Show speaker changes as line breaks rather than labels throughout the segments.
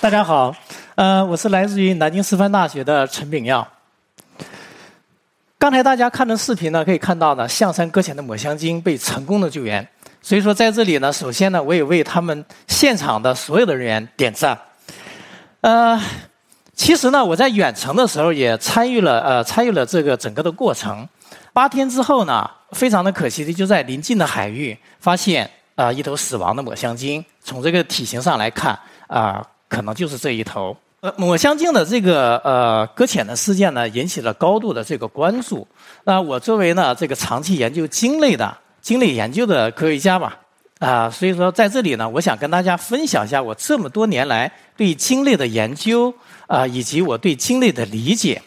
大家好，呃，我是来自于南京师范大学的陈炳耀。刚才大家看的视频呢，可以看到呢，象山搁浅的抹香鲸被成功的救援。所以说，在这里呢，首先呢，我也为他们现场的所有的人员点赞。呃，其实呢，我在远程的时候也参与了，呃，参与了这个整个的过程。八天之后呢，非常的可惜的，就在临近的海域发现啊一头死亡的抹香鲸。从这个体型上来看啊。可能就是这一头。呃，抹香鲸的这个呃搁浅的事件呢，引起了高度的这个关注。那我作为呢这个长期研究鲸类的鲸类研究的科学家吧，啊，所以说在这里呢，我想跟大家分享一下我这么多年来对鲸类的研究啊，以及我对鲸类的理解。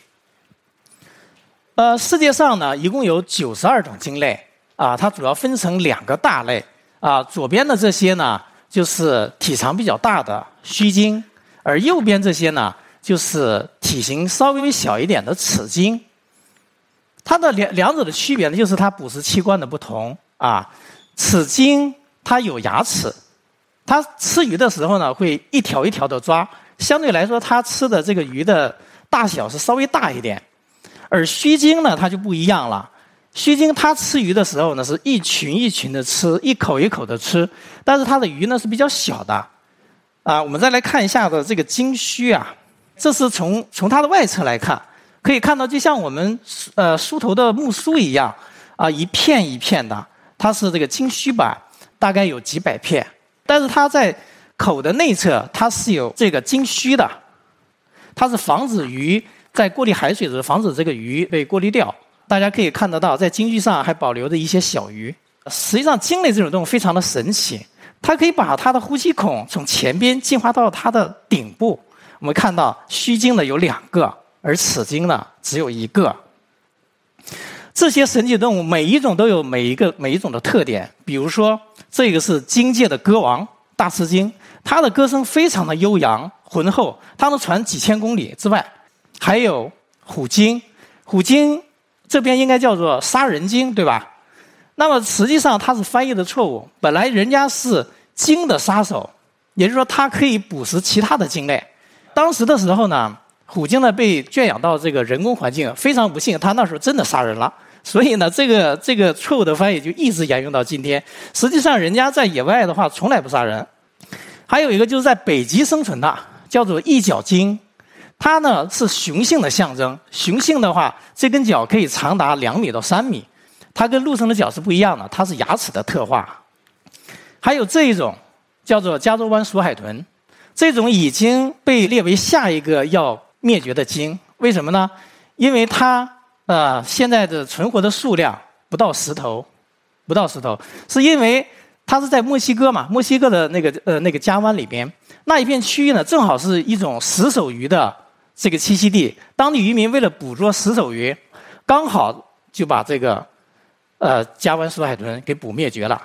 呃，世界上呢一共有九十二种鲸类啊，它主要分成两个大类啊，左边的这些呢。就是体长比较大的须鲸，而右边这些呢，就是体型稍微小一点的齿鲸。它的两两者的区别呢，就是它捕食器官的不同啊。齿鲸它有牙齿，它吃鱼的时候呢，会一条一条的抓，相对来说，它吃的这个鱼的大小是稍微大一点。而须鲸呢，它就不一样了。须鲸它吃鱼的时候呢，是一群一群的吃，一口一口的吃，但是它的鱼呢是比较小的，啊，我们再来看一下的这个鲸须啊，这是从从它的外侧来看，可以看到就像我们呃梳头的木梳一样，啊，一片一片的，它是这个鲸须板，大概有几百片，但是它在口的内侧，它是有这个鲸须的，它是防止鱼在过滤海水的时候，防止这个鱼被过滤掉。大家可以看得到，在鲸须上还保留着一些小鱼。实际上，鲸类这种动物非常的神奇，它可以把它的呼吸孔从前边进化到它的顶部。我们看到须鲸呢有两个，而齿鲸呢只有一个。这些神奇动物每一种都有每一个每一种的特点。比如说，这个是鲸界的歌王大翅鲸，它的歌声非常的悠扬浑厚，它能传几千公里之外。还有虎鲸，虎鲸。这边应该叫做杀人鲸，对吧？那么实际上它是翻译的错误。本来人家是鲸的杀手，也就是说它可以捕食其他的鲸类。当时的时候呢，虎鲸呢被圈养到这个人工环境，非常不幸，它那时候真的杀人了。所以呢，这个这个错误的翻译就一直沿用到今天。实际上，人家在野外的话从来不杀人。还有一个就是在北极生存的，叫做一角鲸。它呢是雄性的象征，雄性的话，这根脚可以长达两米到三米。它跟陆生的脚是不一样的，它是牙齿的特化。还有这一种叫做加州湾鼠海豚，这种已经被列为下一个要灭绝的鲸。为什么呢？因为它呃现在的存活的数量不到十头，不到十头，是因为它是在墨西哥嘛，墨西哥的那个呃那个加湾里边那一片区域呢，正好是一种石手鱼的。这个栖息地，当地渔民为了捕捉石手鱼，刚好就把这个呃加湾鼠海豚给捕灭绝了。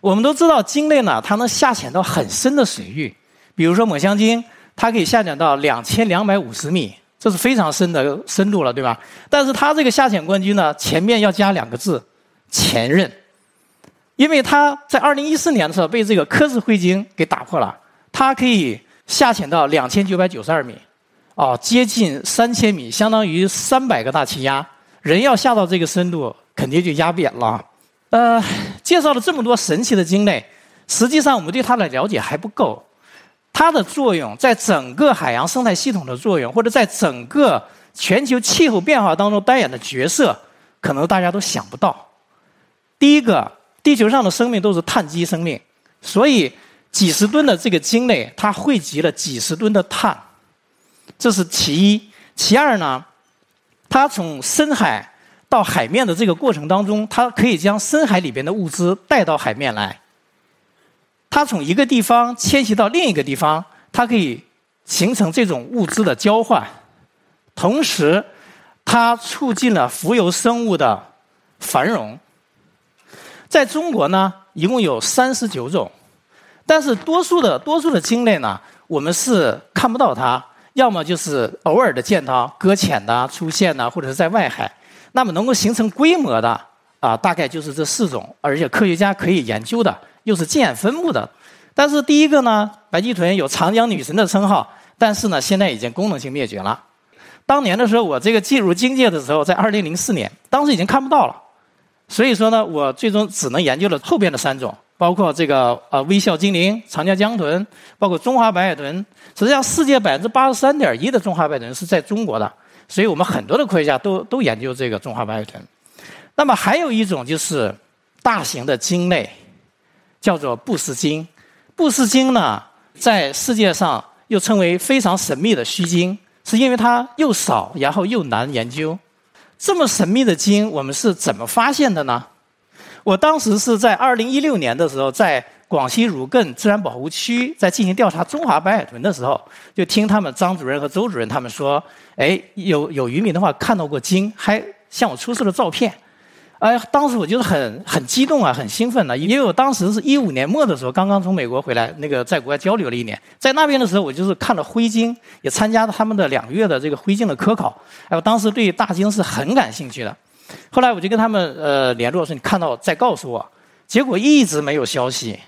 我们都知道鲸类呢，它能下潜到很深的水域，比如说抹香鲸，它可以下潜到两千两百五十米，这是非常深的深度了，对吧？但是它这个下潜冠军呢，前面要加两个字：前任，因为它在二零一四年的时候被这个科氏灰鲸给打破了，它可以下潜到两千九百九十二米。哦，接近三千米，相当于三百个大气压。人要下到这个深度，肯定就压扁了。呃，介绍了这么多神奇的鲸类，实际上我们对它的了解还不够。它的作用在整个海洋生态系统的作用，或者在整个全球气候变化当中扮演的角色，可能大家都想不到。第一个，地球上的生命都是碳基生命，所以几十吨的这个鲸类，它汇集了几十吨的碳。这是其一，其二呢，它从深海到海面的这个过程当中，它可以将深海里边的物资带到海面来。它从一个地方迁徙到另一个地方，它可以形成这种物资的交换，同时，它促进了浮游生物的繁荣。在中国呢，一共有三十九种，但是多数的多数的鲸类呢，我们是看不到它。要么就是偶尔的见到搁浅的出现呢，或者是在外海，那么能够形成规模的啊，大概就是这四种，而且科学家可以研究的，又是近眼分布的，但是第一个呢，白鳍豚有长江女神的称号，但是呢，现在已经功能性灭绝了。当年的时候，我这个进入经界的时候，在二零零四年，当时已经看不到了。所以说呢，我最终只能研究了后边的三种，包括这个呃微笑精灵、长江江豚，包括中华白海豚。实际上，世界百分之八十三点一的中华白海豚是在中国的，所以我们很多的科学家都都研究这个中华白海豚。那么还有一种就是大型的鲸类，叫做布氏鲸。布氏鲸呢，在世界上又称为非常神秘的须鲸，是因为它又少，然后又难研究。这么神秘的鲸，我们是怎么发现的呢？我当时是在二零一六年的时候，在广西儒艮自然保护区在进行调查中华白海豚的时候，就听他们张主任和周主任他们说，哎，有有渔民的话看到过鲸，还向我出示了照片。哎，当时我就是很很激动啊，很兴奋的，因为我当时是一五年末的时候，刚刚从美国回来，那个在国外交流了一年，在那边的时候，我就是看了灰鲸，也参加了他们的两个月的这个灰鲸的科考。哎，我当时对大鲸是很感兴趣的。后来我就跟他们呃联络说，你看到再告诉我。结果一直没有消息，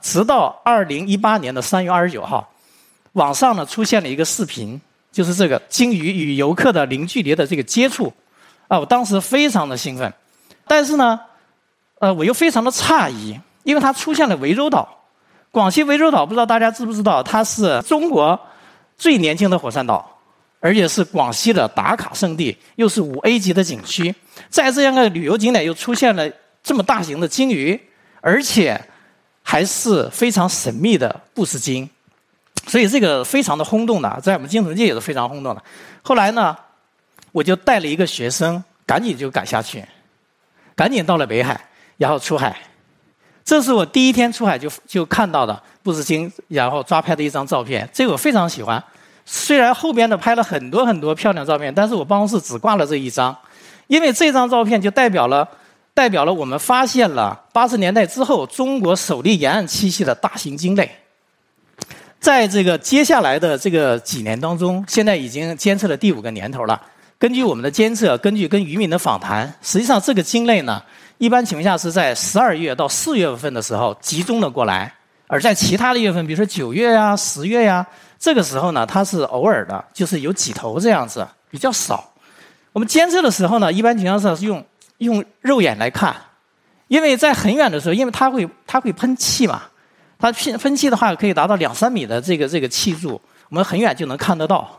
直到二零一八年的三月二十九号，网上呢出现了一个视频，就是这个鲸鱼与游客的零距离的这个接触。啊，我当时非常的兴奋。但是呢，呃，我又非常的诧异，因为它出现了涠洲岛。广西涠洲岛不知道大家知不知道，它是中国最年轻的火山岛，而且是广西的打卡圣地，又是五 A 级的景区。在这样的旅游景点又出现了这么大型的鲸鱼，而且还是非常神秘的布氏鲸，所以这个非常的轰动的，在我们鲸豚界也是非常轰动的。后来呢，我就带了一个学生，赶紧就赶下去。赶紧到了北海，然后出海。这是我第一天出海就就看到的布氏鲸，然后抓拍的一张照片。这个我非常喜欢。虽然后边的拍了很多很多漂亮照片，但是我办公室只挂了这一张，因为这张照片就代表了代表了我们发现了八十年代之后中国首例沿岸栖息的大型鲸类。在这个接下来的这个几年当中，现在已经监测了第五个年头了。根据我们的监测，根据跟渔民的访谈，实际上这个鲸类呢，一般情况下是在十二月到四月份的时候集中了过来，而在其他的月份，比如说九月呀、十月呀，这个时候呢，它是偶尔的，就是有几头这样子，比较少。我们监测的时候呢，一般情况下是用用肉眼来看，因为在很远的时候，因为它会它会喷气嘛，它喷喷气的话可以达到两三米的这个这个气柱，我们很远就能看得到。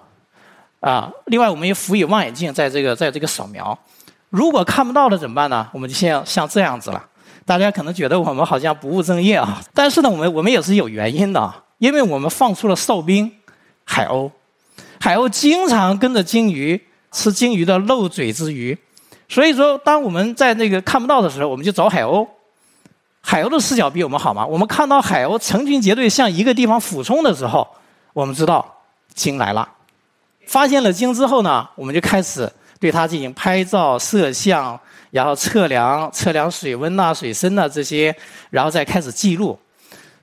啊，另外我们也辅以望远镜，在这个在这个扫描。如果看不到了怎么办呢？我们就像像这样子了。大家可能觉得我们好像不务正业啊，但是呢，我们我们也是有原因的，因为我们放出了哨兵海鸥，海鸥经常跟着鲸鱼吃鲸鱼的漏嘴之鱼，所以说当我们在那个看不到的时候，我们就找海鸥。海鸥的视角比我们好吗？我们看到海鸥成群结队向一个地方俯冲的时候，我们知道鲸来了。发现了鲸之后呢，我们就开始对它进行拍照、摄像，然后测量、测量水温呐、水深呐这些，然后再开始记录。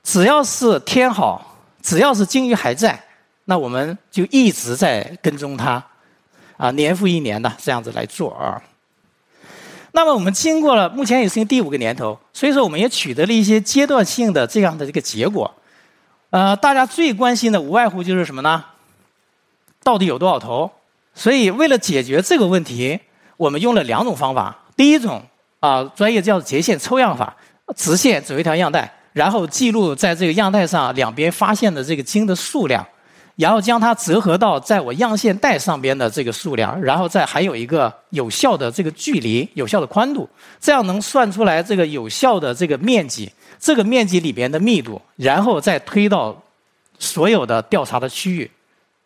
只要是天好，只要是鲸鱼还在，那我们就一直在跟踪它，啊，年复一年的这样子来做啊。那么我们经过了目前也是第五个年头，所以说我们也取得了一些阶段性的这样的一个结果。呃，大家最关心的无外乎就是什么呢？到底有多少头？所以为了解决这个问题，我们用了两种方法。第一种啊，专业叫截线抽样法，直线走一条样带，然后记录在这个样带上两边发现的这个鲸的数量，然后将它折合到在我样线带上边的这个数量，然后再还有一个有效的这个距离、有效的宽度，这样能算出来这个有效的这个面积，这个面积里边的密度，然后再推到所有的调查的区域。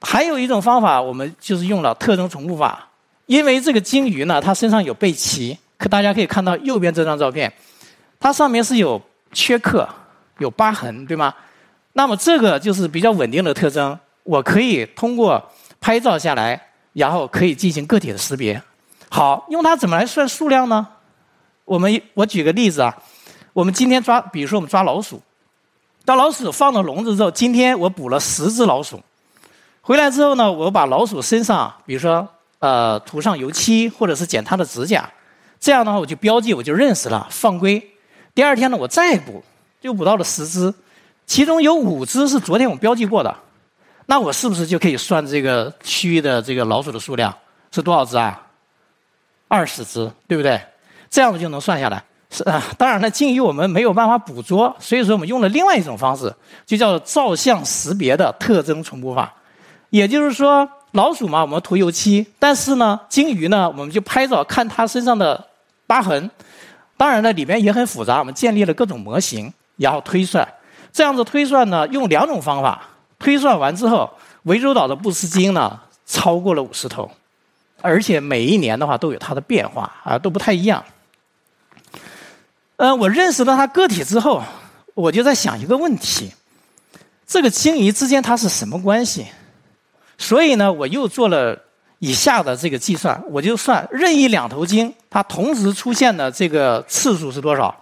还有一种方法，我们就是用了特征重复法。因为这个鲸鱼呢，它身上有背鳍，可大家可以看到右边这张照片，它上面是有缺刻、有疤痕，对吗？那么这个就是比较稳定的特征，我可以通过拍照下来，然后可以进行个体的识别。好，用它怎么来算数量呢？我们我举个例子啊，我们今天抓，比如说我们抓老鼠，当老鼠放到笼子之后，今天我捕了十只老鼠。回来之后呢，我把老鼠身上，比如说呃涂上油漆，或者是剪它的指甲，这样的话我就标记，我就认识了，放归。第二天呢，我再捕，又捕到了十只，其中有五只是昨天我标记过的，那我是不是就可以算这个区域的这个老鼠的数量是多少只啊？二十只，对不对？这样子就能算下来。是啊，当然了，鲸鱼我们没有办法捕捉，所以说我们用了另外一种方式，就叫照相识别的特征重播法。也就是说，老鼠嘛，我们涂油漆，但是呢，鲸鱼呢，我们就拍照看它身上的疤痕。当然了，里面也很复杂，我们建立了各种模型，然后推算。这样子推算呢，用两种方法。推算完之后，涠洲岛的布氏鲸呢，超过了五十头，而且每一年的话都有它的变化啊，都不太一样。呃，我认识到它个体之后，我就在想一个问题：这个鲸鱼之间它是什么关系？所以呢，我又做了以下的这个计算，我就算任意两头鲸它同时出现的这个次数是多少，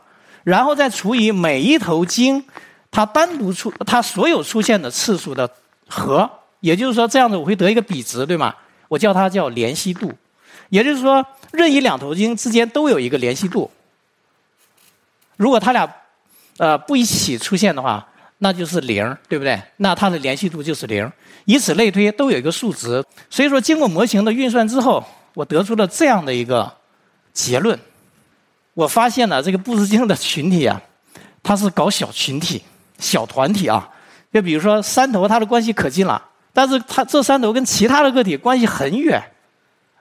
然后再除以每一头鲸它单独出它所有出现的次数的和，也就是说这样子我会得一个比值，对吗？我叫它叫联系度，也就是说任意两头鲸之间都有一个联系度。如果它俩，呃，不一起出现的话，那就是零，对不对？那它的联系度就是零。以此类推，都有一个数值。所以说，经过模型的运算之后，我得出了这样的一个结论：我发现了这个布氏鲸的群体啊，它是搞小群体、小团体啊。就比如说三头，它的关系可近了，但是它这三头跟其他的个体关系很远。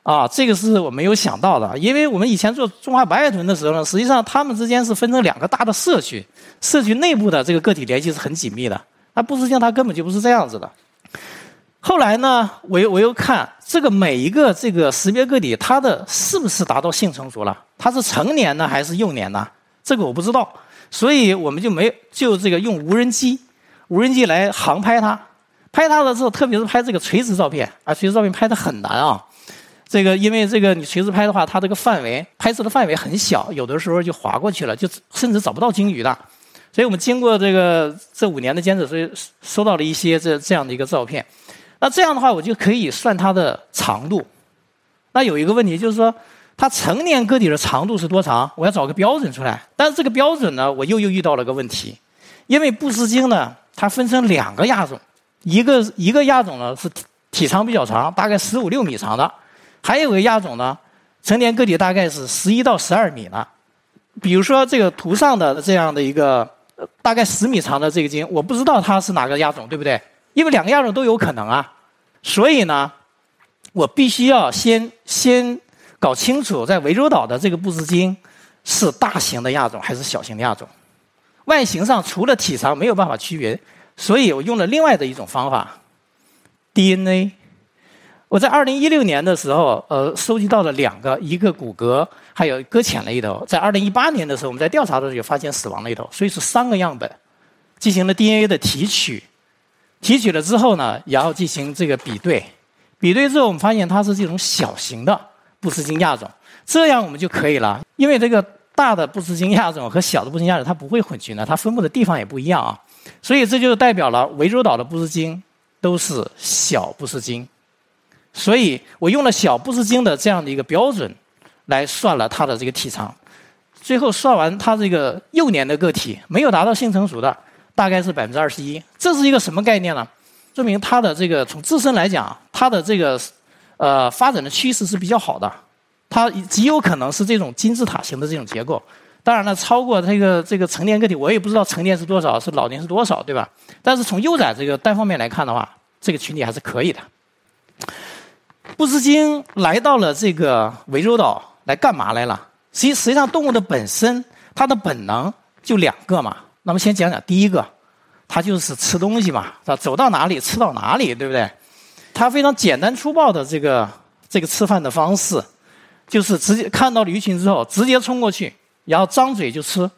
啊，这个是我没有想到的，因为我们以前做中华白海豚的时候呢，实际上它们之间是分成两个大的社区，社区内部的这个个体联系是很紧密的。那布氏鲸它根本就不是这样子的。后来呢，我又我又看这个每一个这个识别个体，它的是不是达到性成熟了？它是成年呢还是幼年呢？这个我不知道，所以我们就没就这个用无人机，无人机来航拍它，拍它的时候，特别是拍这个垂直照片啊，垂直照片拍的很难啊。这个因为这个你垂直拍的话，它这个范围拍摄的范围很小，有的时候就划过去了，就甚至找不到鲸鱼的。所以我们经过这个这五年的监测，所以收到了一些这这样的一个照片。那这样的话，我就可以算它的长度。那有一个问题就是说，它成年个体的长度是多长？我要找个标准出来。但是这个标准呢，我又又遇到了个问题，因为布氏鲸呢，它分成两个亚种，一个一个亚种呢是体长比较长，大概十五六米长的。还有个亚种呢，成年个体大概是十一到十二米呢。比如说这个图上的这样的一个大概十米长的这个鲸，我不知道它是哪个亚种，对不对？因为两个亚种都有可能啊。所以呢，我必须要先先搞清楚，在涠洲岛的这个布氏鲸是大型的亚种还是小型的亚种。外形上除了体长没有办法区别，所以我用了另外的一种方法，DNA。我在二零一六年的时候，呃，收集到了两个，一个骨骼，还有搁浅了一头。在二零一八年的时候，我们在调查的时候发现死亡了一头，所以是三个样本，进行了 DNA 的提取，提取了之后呢，然后进行这个比对，比对之后我们发现它是这种小型的布氏鲸亚种，这样我们就可以了，因为这个大的布氏鲸亚种和小的布氏鲸亚种它不会混群的，它分布的地方也不一样啊，所以这就代表了涠洲岛的布氏鲸都是小布氏鲸。所以我用了小布氏鲸的这样的一个标准，来算了它的这个体长。最后算完它这个幼年的个体没有达到性成熟的，大概是百分之二十一。这是一个什么概念呢？说明它的这个从自身来讲，它的这个呃发展的趋势是比较好的。它极有可能是这种金字塔型的这种结构。当然了，超过这个这个成年个体，我也不知道成年是多少，是老年是多少，对吧？但是从幼崽这个单方面来看的话，这个群体还是可以的。布氏鲸来到了这个涠洲岛来干嘛来了？实际实际上，动物的本身它的本能就两个嘛。那么先讲讲第一个，它就是吃东西嘛，它走到哪里吃到哪里，对不对？它非常简单粗暴的这个这个吃饭的方式，就是直接看到了鱼群之后直接冲过去，然后张嘴就吃。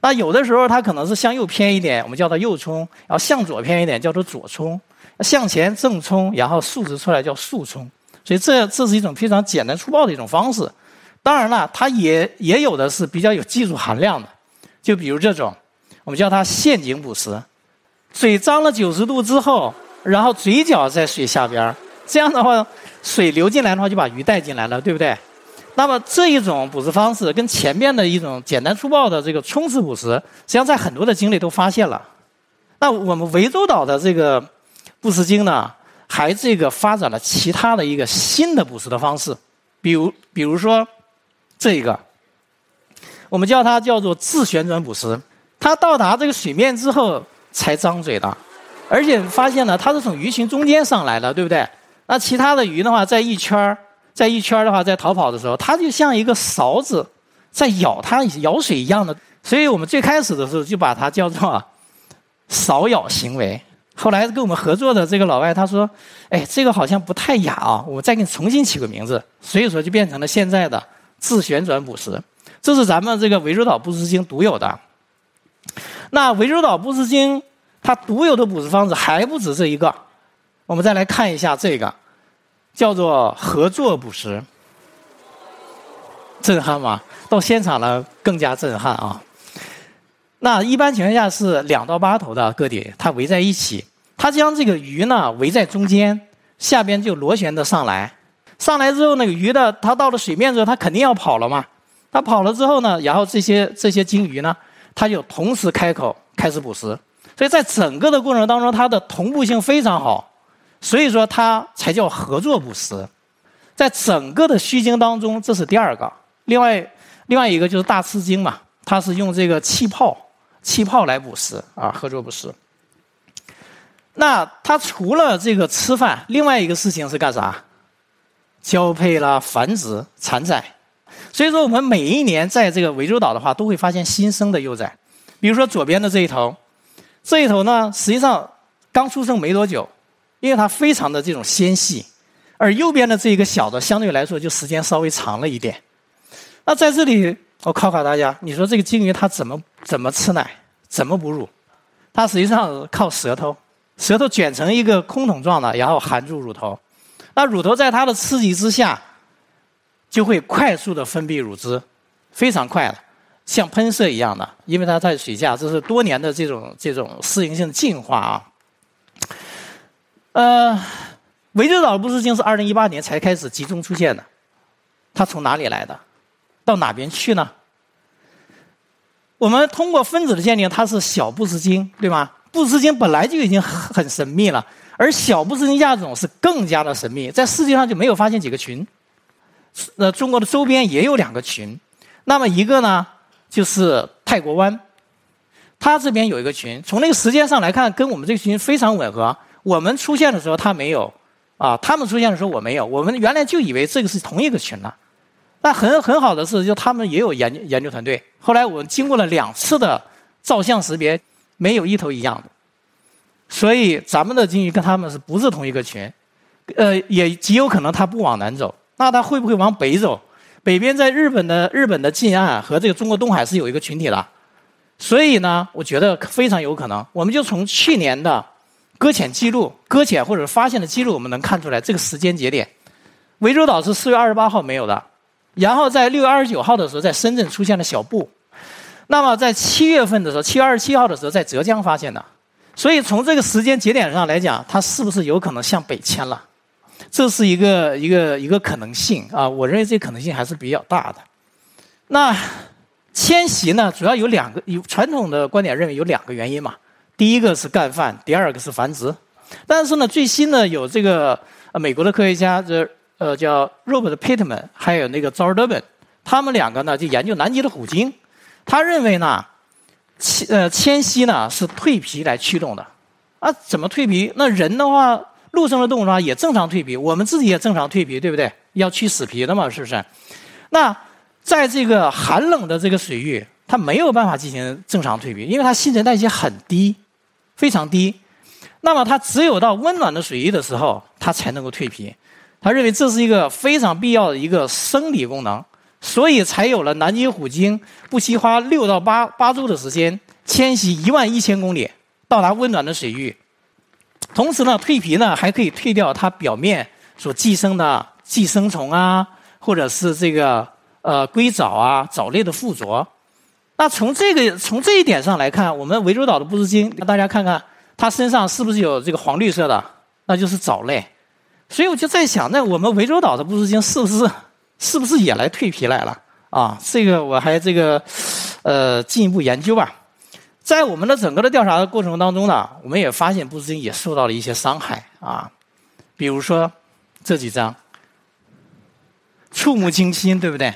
那有的时候它可能是向右偏一点，我们叫它右冲；然后向左偏一点，叫做左冲；向前正冲，然后竖直出来叫竖冲。所以这这是一种非常简单粗暴的一种方式，当然了，它也也有的是比较有技术含量的，就比如这种，我们叫它陷阱捕食，嘴张了九十度之后，然后嘴角在水下边这样的话，水流进来的话就把鱼带进来了，对不对？那么这一种捕食方式跟前面的一种简单粗暴的这个冲刺捕食，实际上在很多的鲸类都发现了。那我们涠洲岛的这个布氏鲸呢，还这个发展了其他的一个新的捕食的方式，比如比如说这个，我们叫它叫做自旋转捕食。它到达这个水面之后才张嘴的，而且发现呢，它是从鱼群中间上来的，对不对？那其他的鱼的话，在一圈儿，在一圈儿的话，在逃跑的时候，它就像一个勺子在舀它舀水一样的。所以我们最开始的时候就把它叫做勺舀行为。后来跟我们合作的这个老外他说：“哎，这个好像不太雅啊，我再给你重新起个名字。”所以说就变成了现在的自旋转捕食。这是咱们这个涠洲岛布氏鲸独有的。那涠洲岛布氏鲸它独有的捕食方式还不止这一个，我们再来看一下这个，叫做合作捕食，震撼吗？到现场了更加震撼啊！那一般情况下是两到八头的个体，它围在一起，它将这个鱼呢围在中间，下边就螺旋的上来，上来之后那个鱼的它到了水面之后，它肯定要跑了嘛，它跑了之后呢，然后这些这些鲸鱼呢。它就同时开口开始捕食，所以在整个的过程当中，它的同步性非常好，所以说它才叫合作捕食。在整个的须鲸当中，这是第二个。另外，另外一个就是大翅鲸嘛，它是用这个气泡气泡来捕食啊，合作捕食。那它除了这个吃饭，另外一个事情是干啥？交配啦、繁殖、产崽。所以说，我们每一年在这个涠洲岛的话，都会发现新生的幼崽。比如说左边的这一头，这一头呢，实际上刚出生没多久，因为它非常的这种纤细；而右边的这一个小的，相对来说就时间稍微长了一点。那在这里，我考考大家，你说这个鲸鱼它怎么怎么吃奶，怎么哺乳？它实际上靠舌头，舌头卷成一个空桶状的，然后含住乳头。那乳头在它的刺激之下。就会快速的分泌乳汁，非常快的，像喷射一样的，因为它在水下，这是多年的这种这种适应性进化啊。呃，涠洲岛布氏鲸是二零一八年才开始集中出现的，它从哪里来的？到哪边去呢？我们通过分子的鉴定，它是小布氏鲸，对吗？布氏鲸本来就已经很神秘了，而小布氏鲸亚种是更加的神秘，在世界上就没有发现几个群。那中国的周边也有两个群，那么一个呢就是泰国湾，它这边有一个群，从那个时间上来看，跟我们这个群非常吻合。我们出现的时候它没有，啊，他们出现的时候我没有。我们原来就以为这个是同一个群呢。那很很好的是，就他们也有研究研究团队。后来我们经过了两次的照相识别，没有一头一样的，所以咱们的鲸鱼跟他们是不是同一个群？呃，也极有可能它不往南走。那它会不会往北走？北边在日本的日本的近岸和这个中国东海是有一个群体的，所以呢，我觉得非常有可能。我们就从去年的搁浅记录、搁浅或者发现的记录，我们能看出来这个时间节点。涠洲岛是四月二十八号没有的，然后在六月二十九号的时候，在深圳出现了小布，那么在七月份的时候，七月二十七号的时候，在浙江发现的。所以从这个时间节点上来讲，它是不是有可能向北迁了？这是一个一个一个可能性啊，我认为这可能性还是比较大的。那迁徙呢，主要有两个，有传统的观点认为有两个原因嘛。第一个是干饭，第二个是繁殖。但是呢，最新的有这个美国的科学家，这呃叫 Robert Pittman，还有那个 z o r d e r b a n 他们两个呢就研究南极的虎鲸，他认为呢迁呃迁徙呢是蜕皮来驱动的。啊，怎么蜕皮？那人的话。陆生的动物的话也正常蜕皮，我们自己也正常蜕皮，对不对？要去死皮的嘛，是不是？那在这个寒冷的这个水域，它没有办法进行正常蜕皮，因为它新陈代谢很低，非常低。那么它只有到温暖的水域的时候，它才能够蜕皮。他认为这是一个非常必要的一个生理功能，所以才有了南极虎鲸不惜花六到八八周的时间迁徙一万一千公里到达温暖的水域。同时呢，蜕皮呢还可以蜕掉它表面所寄生的寄生虫啊，或者是这个呃硅藻啊藻类的附着。那从这个从这一点上来看，我们涠洲岛的布氏鲸，大家看看它身上是不是有这个黄绿色的？那就是藻类。所以我就在想，那我们涠洲岛的布氏鲸是不是是不是也来蜕皮来了？啊，这个我还这个呃进一步研究吧。在我们的整个的调查的过程当中呢，我们也发现布斯金也受到了一些伤害啊，比如说这几张，触目惊心，对不对？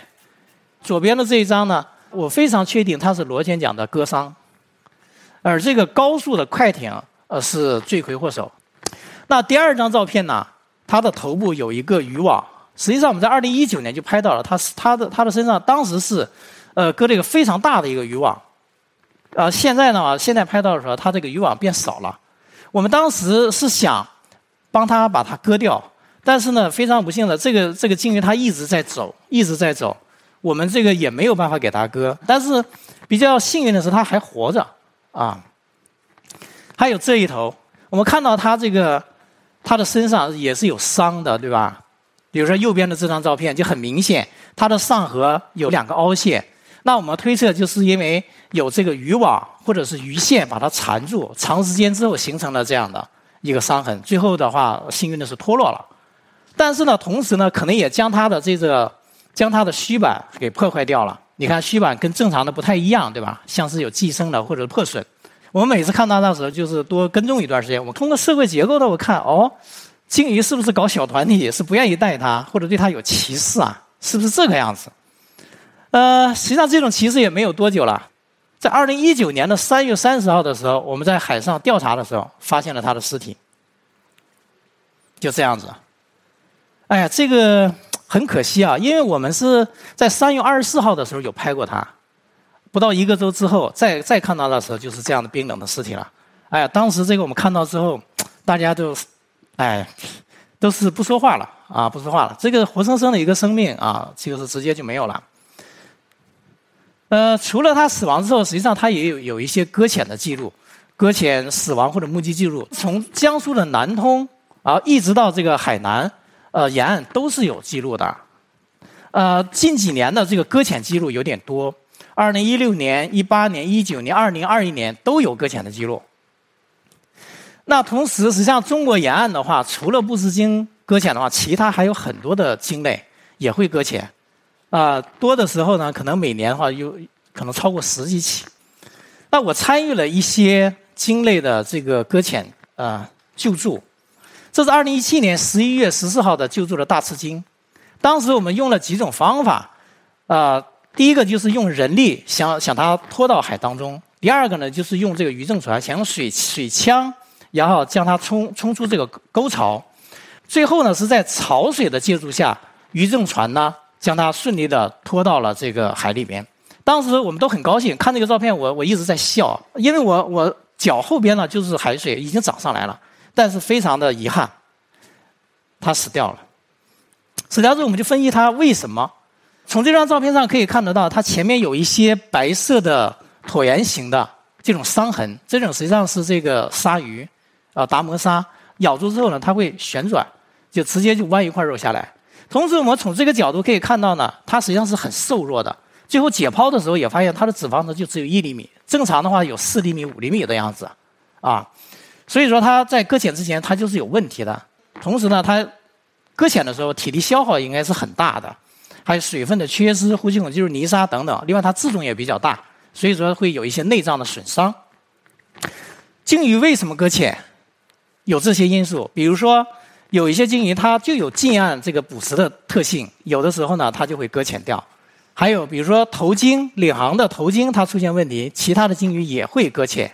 左边的这一张呢，我非常确定它是螺旋桨的割伤，而这个高速的快艇呃是罪魁祸首。那第二张照片呢，它的头部有一个渔网，实际上我们在二零一九年就拍到了，它是它的它的身上当时是呃割了一个非常大的一个渔网。啊，现在呢？现在拍到的时候，它这个渔网变少了。我们当时是想帮他把它割掉，但是呢，非常不幸的，这个这个鲸鱼它一直在走，一直在走，我们这个也没有办法给它割。但是比较幸运的是，它还活着啊。还有这一头，我们看到它这个他的身上也是有伤的，对吧？比如说右边的这张照片就很明显，他的上颌有两个凹陷。那我们推测，就是因为有这个渔网或者是鱼线把它缠住，长时间之后形成了这样的一个伤痕。最后的话，幸运的是脱落了，但是呢，同时呢，可能也将他的这个将他的须板给破坏掉了。你看，须板跟正常的不太一样，对吧？像是有寄生的或者破损。我们每次看到那时候，就是多跟踪一段时间。我通过社会结构的我看，哦，鲸鱼是不是搞小团体，是不愿意带它，或者对它有歧视啊？是不是这个样子？呃，实际上这种歧视也没有多久了，在二零一九年的三月三十号的时候，我们在海上调查的时候，发现了他的尸体，就这样子。哎呀，这个很可惜啊，因为我们是在三月二十四号的时候有拍过他，不到一个周之后，再再看到的时候就是这样的冰冷的尸体了。哎呀，当时这个我们看到之后，大家都，哎，都是不说话了啊，不说话了。这个活生生的一个生命啊，就是直接就没有了。呃，除了他死亡之后，实际上他也有有一些搁浅的记录，搁浅死亡或者目击记录。从江苏的南通啊，一直到这个海南呃沿岸都是有记录的。呃，近几年的这个搁浅记录有点多，二零一六年、一八年、一九年、二零二一年都有搁浅的记录。那同时，实际上中国沿岸的话，除了布斯鲸搁浅的话，其他还有很多的鲸类也会搁浅。啊，多的时候呢，可能每年的话有可能超过十几起。那我参与了一些鲸类的这个搁浅啊救助。这是二零一七年十一月十四号的救助的大赤鲸。当时我们用了几种方法，啊，第一个就是用人力想想它拖到海当中；第二个呢，就是用这个渔政船想用水水枪，然后将它冲冲出这个沟槽。最后呢，是在潮水的借助下，渔政船呢。将它顺利的拖到了这个海里边。当时我们都很高兴，看这个照片，我我一直在笑，因为我我脚后边呢就是海水已经涨上来了，但是非常的遗憾，它死掉了。死掉之后，我们就分析它为什么。从这张照片上可以看得到，它前面有一些白色的椭圆形的这种伤痕，这种实际上是这个鲨鱼啊达摩鲨咬住之后呢，它会旋转，就直接就弯一块肉下来。同时，我们从这个角度可以看到呢，它实际上是很瘦弱的。最后解剖的时候也发现，它的脂肪呢就只有一厘米，正常的话有四厘米、五厘米的样子，啊，所以说它在搁浅之前它就是有问题的。同时呢，它搁浅的时候体力消耗应该是很大的，还有水分的缺失、呼吸孔进入泥沙等等。另外，它自重也比较大，所以说会有一些内脏的损伤。鲸鱼为什么搁浅？有这些因素，比如说。有一些鲸鱼，它就有近岸这个捕食的特性，有的时候呢，它就会搁浅掉。还有比如说头鲸，领航的头鲸它出现问题，其他的鲸鱼也会搁浅。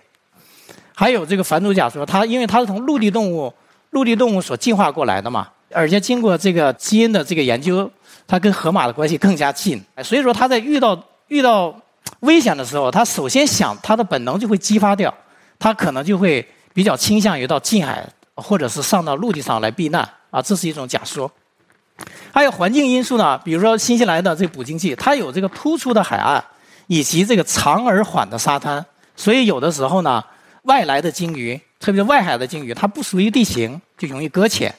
还有这个反祖甲说，它因为它是从陆地动物、陆地动物所进化过来的嘛，而且经过这个基因的这个研究，它跟河马的关系更加近，所以说它在遇到遇到危险的时候，它首先想它的本能就会激发掉，它可能就会比较倾向于到近海。或者是上到陆地上来避难啊，这是一种假说。还有环境因素呢，比如说新西兰的这捕鲸器，它有这个突出的海岸以及这个长而缓的沙滩，所以有的时候呢，外来的鲸鱼，特别是外海的鲸鱼，它不熟悉地形，就容易搁浅。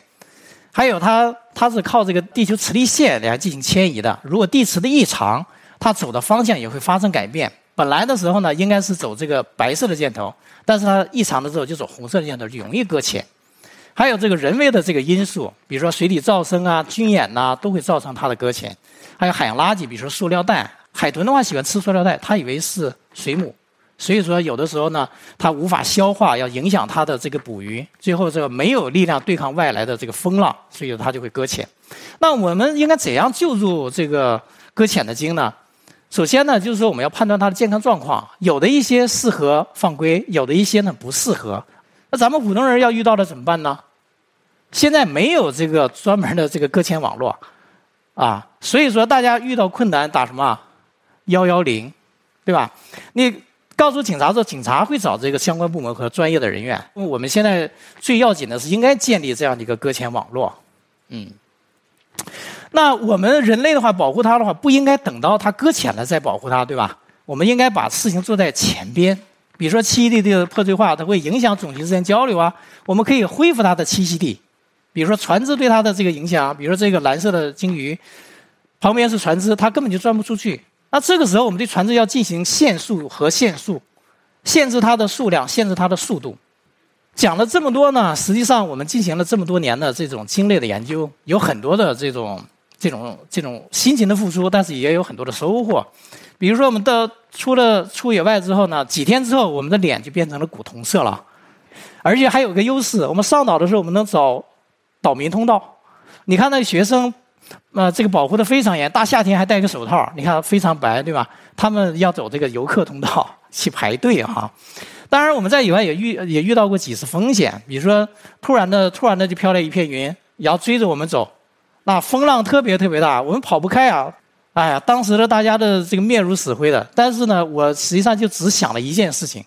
还有它，它是靠这个地球磁力线来进行迁移的。如果地磁的异常，它走的方向也会发生改变。本来的时候呢，应该是走这个白色的箭头，但是它异常的时候就走红色的箭头，就容易搁浅。还有这个人为的这个因素，比如说水底噪声啊、军演呐，都会造成它的搁浅。还有海洋垃圾，比如说塑料袋，海豚的话喜欢吃塑料袋，它以为是水母，所以说有的时候呢，它无法消化，要影响它的这个捕鱼，最后这个没有力量对抗外来的这个风浪，所以它就会搁浅。那我们应该怎样救助这个搁浅的鲸呢？首先呢，就是说我们要判断它的健康状况，有的一些适合放归，有的一些呢不适合。那咱们普通人要遇到了怎么办呢？现在没有这个专门的这个搁浅网络，啊，所以说大家遇到困难打什么？幺幺零，对吧？你告诉警察说，警察会找这个相关部门和专业的人员。我们现在最要紧的是应该建立这样的一个搁浅网络，嗯。那我们人类的话，保护它的话，不应该等到它搁浅了再保护它，对吧？我们应该把事情做在前边。比如说栖息地的破碎化，它会影响种群之间交流啊，我们可以恢复它的栖息地。比如说船只对它的这个影响，比如说这个蓝色的鲸鱼，旁边是船只，它根本就钻不出去。那这个时候，我们对船只要进行限速和限速，限制它的数量，限制它的速度。讲了这么多呢，实际上我们进行了这么多年的这种鲸类的研究，有很多的这种这种这种辛勤的付出，但是也有很多的收获。比如说，我们到出了出野外之后呢，几天之后，我们的脸就变成了古铜色了，而且还有个优势，我们上岛的时候，我们能找。岛民通道，你看那学生，呃，这个保护的非常严，大夏天还戴个手套，你看非常白，对吧？他们要走这个游客通道去排队哈。当然，我们在野外也遇也遇到过几次风险，比如说突然的突然的就飘来一片云，然后追着我们走，那风浪特别特别大，我们跑不开啊！哎呀，当时的大家的这个面如死灰的。但是呢，我实际上就只想了一件事情，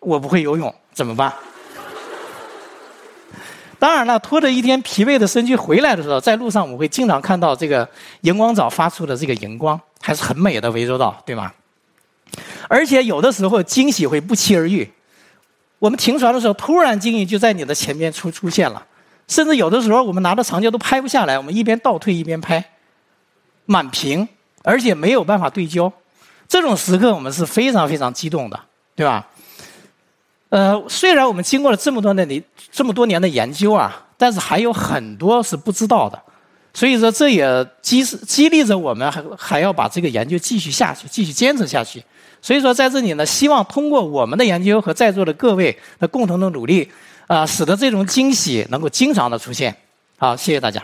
我不会游泳，怎么办？当然了，拖着一天疲惫的身躯回来的时候，在路上我们会经常看到这个荧光藻发出的这个荧光，还是很美的涠洲岛，对吗？而且有的时候惊喜会不期而遇，我们停船的时候，突然鲸鱼就在你的前面出出现了，甚至有的时候我们拿着长焦都拍不下来，我们一边倒退一边拍，满屏，而且没有办法对焦，这种时刻我们是非常非常激动的，对吧？呃，虽然我们经过了这么多年的这么多年的研究啊，但是还有很多是不知道的，所以说这也激激励着我们还还要把这个研究继续下去，继续坚持下去。所以说在这里呢，希望通过我们的研究和在座的各位的共同的努力，啊，使得这种惊喜能够经常的出现。好，谢谢大家。